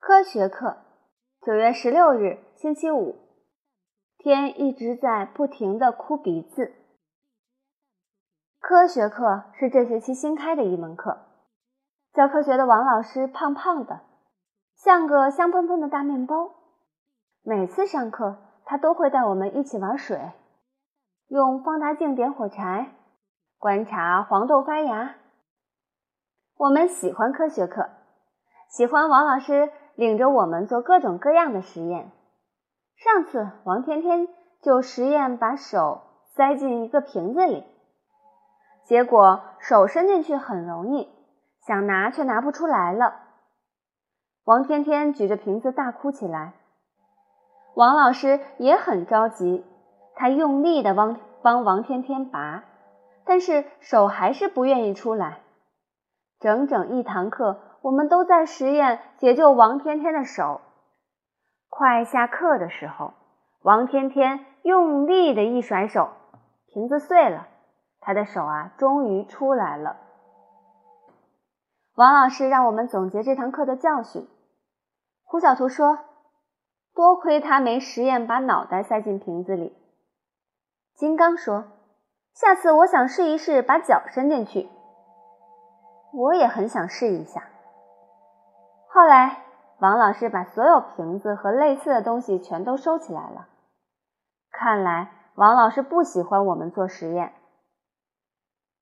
科学课，九月十六日，星期五。天一直在不停的哭鼻子。科学课是这学期新开的一门课。教科学的王老师胖胖的，像个香喷喷的大面包。每次上课，他都会带我们一起玩水，用放大镜点火柴，观察黄豆发芽。我们喜欢科学课，喜欢王老师领着我们做各种各样的实验。上次王天天就实验把手塞进一个瓶子里，结果手伸进去很容易，想拿却拿不出来了。王天天举着瓶子大哭起来，王老师也很着急，他用力的帮帮王天天拔，但是手还是不愿意出来。整整一堂课，我们都在实验解救王天天的手。快下课的时候，王天天用力的一甩手，瓶子碎了，他的手啊，终于出来了。王老师让我们总结这堂课的教训。胡小图说：“多亏他没实验把脑袋塞进瓶子里。”金刚说：“下次我想试一试把脚伸进去。”我也很想试一下。后来，王老师把所有瓶子和类似的东西全都收起来了。看来，王老师不喜欢我们做实验。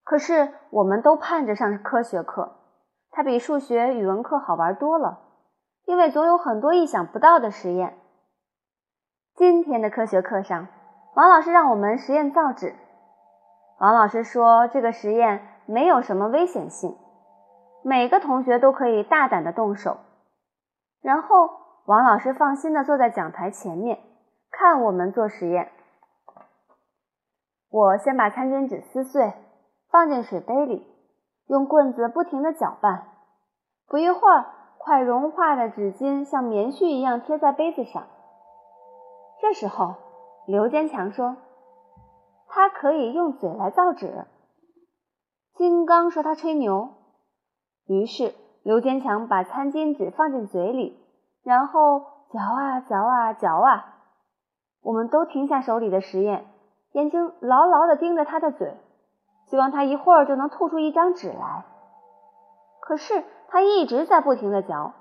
可是，我们都盼着上科学课，它比数学、语文课好玩多了，因为总有很多意想不到的实验。今天的科学课上，王老师让我们实验造纸。王老师说，这个实验没有什么危险性。每个同学都可以大胆的动手，然后王老师放心的坐在讲台前面看我们做实验。我先把餐巾纸撕碎，放进水杯里，用棍子不停的搅拌。不一会儿，快融化的纸巾像棉絮一样贴在杯子上。这时候，刘坚强说：“他可以用嘴来造纸。”金刚说：“他吹牛。”于是，刘坚强把餐巾纸放进嘴里，然后嚼啊嚼啊嚼啊。我们都停下手里的实验，眼睛牢牢地盯着他的嘴，希望他一会儿就能吐出一张纸来。可是他一直在不停地嚼。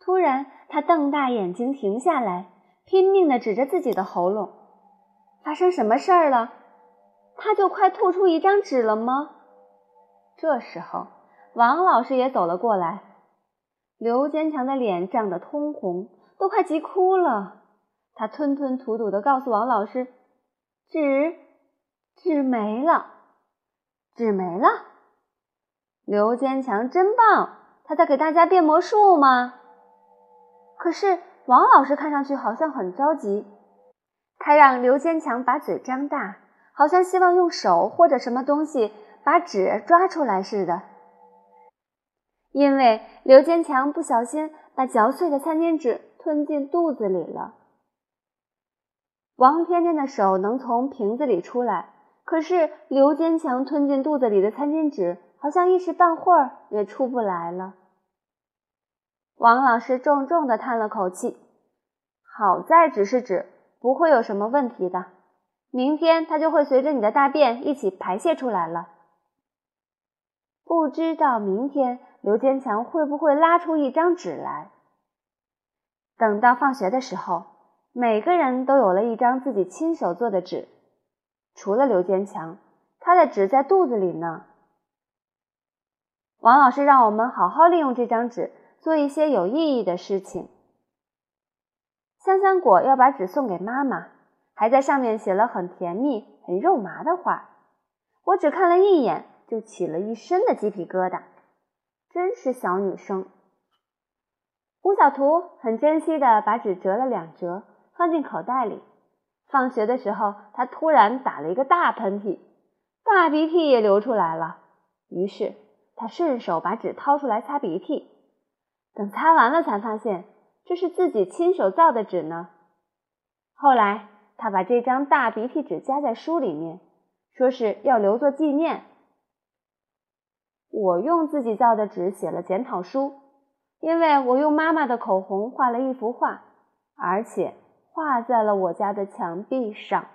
突然，他瞪大眼睛停下来，拼命地指着自己的喉咙。发生什么事儿了？他就快吐出一张纸了吗？这时候。王老师也走了过来，刘坚强的脸涨得通红，都快急哭了。他吞吞吐吐地告诉王老师：“纸，纸没了，纸没了。”刘坚强真棒，他在给大家变魔术吗？可是王老师看上去好像很着急，他让刘坚强把嘴张大，好像希望用手或者什么东西把纸抓出来似的。因为刘坚强不小心把嚼碎的餐巾纸吞进肚子里了。王天天的手能从瓶子里出来，可是刘坚强吞进肚子里的餐巾纸好像一时半会儿也出不来了。王老师重重地叹了口气：“好在只是纸，不会有什么问题的。明天它就会随着你的大便一起排泄出来了。不知道明天。”刘坚强会不会拉出一张纸来？等到放学的时候，每个人都有了一张自己亲手做的纸，除了刘坚强，他的纸在肚子里呢。王老师让我们好好利用这张纸，做一些有意义的事情。香香果要把纸送给妈妈，还在上面写了很甜蜜、很肉麻的话。我只看了一眼，就起了一身的鸡皮疙瘩。真是小女生。胡小图很珍惜的把纸折了两折，放进口袋里。放学的时候，他突然打了一个大喷嚏，大鼻涕也流出来了。于是他顺手把纸掏出来擦鼻涕。等擦完了，才发现这是自己亲手造的纸呢。后来他把这张大鼻涕纸夹在书里面，说是要留作纪念。我用自己造的纸写了检讨书，因为我用妈妈的口红画了一幅画，而且画在了我家的墙壁上。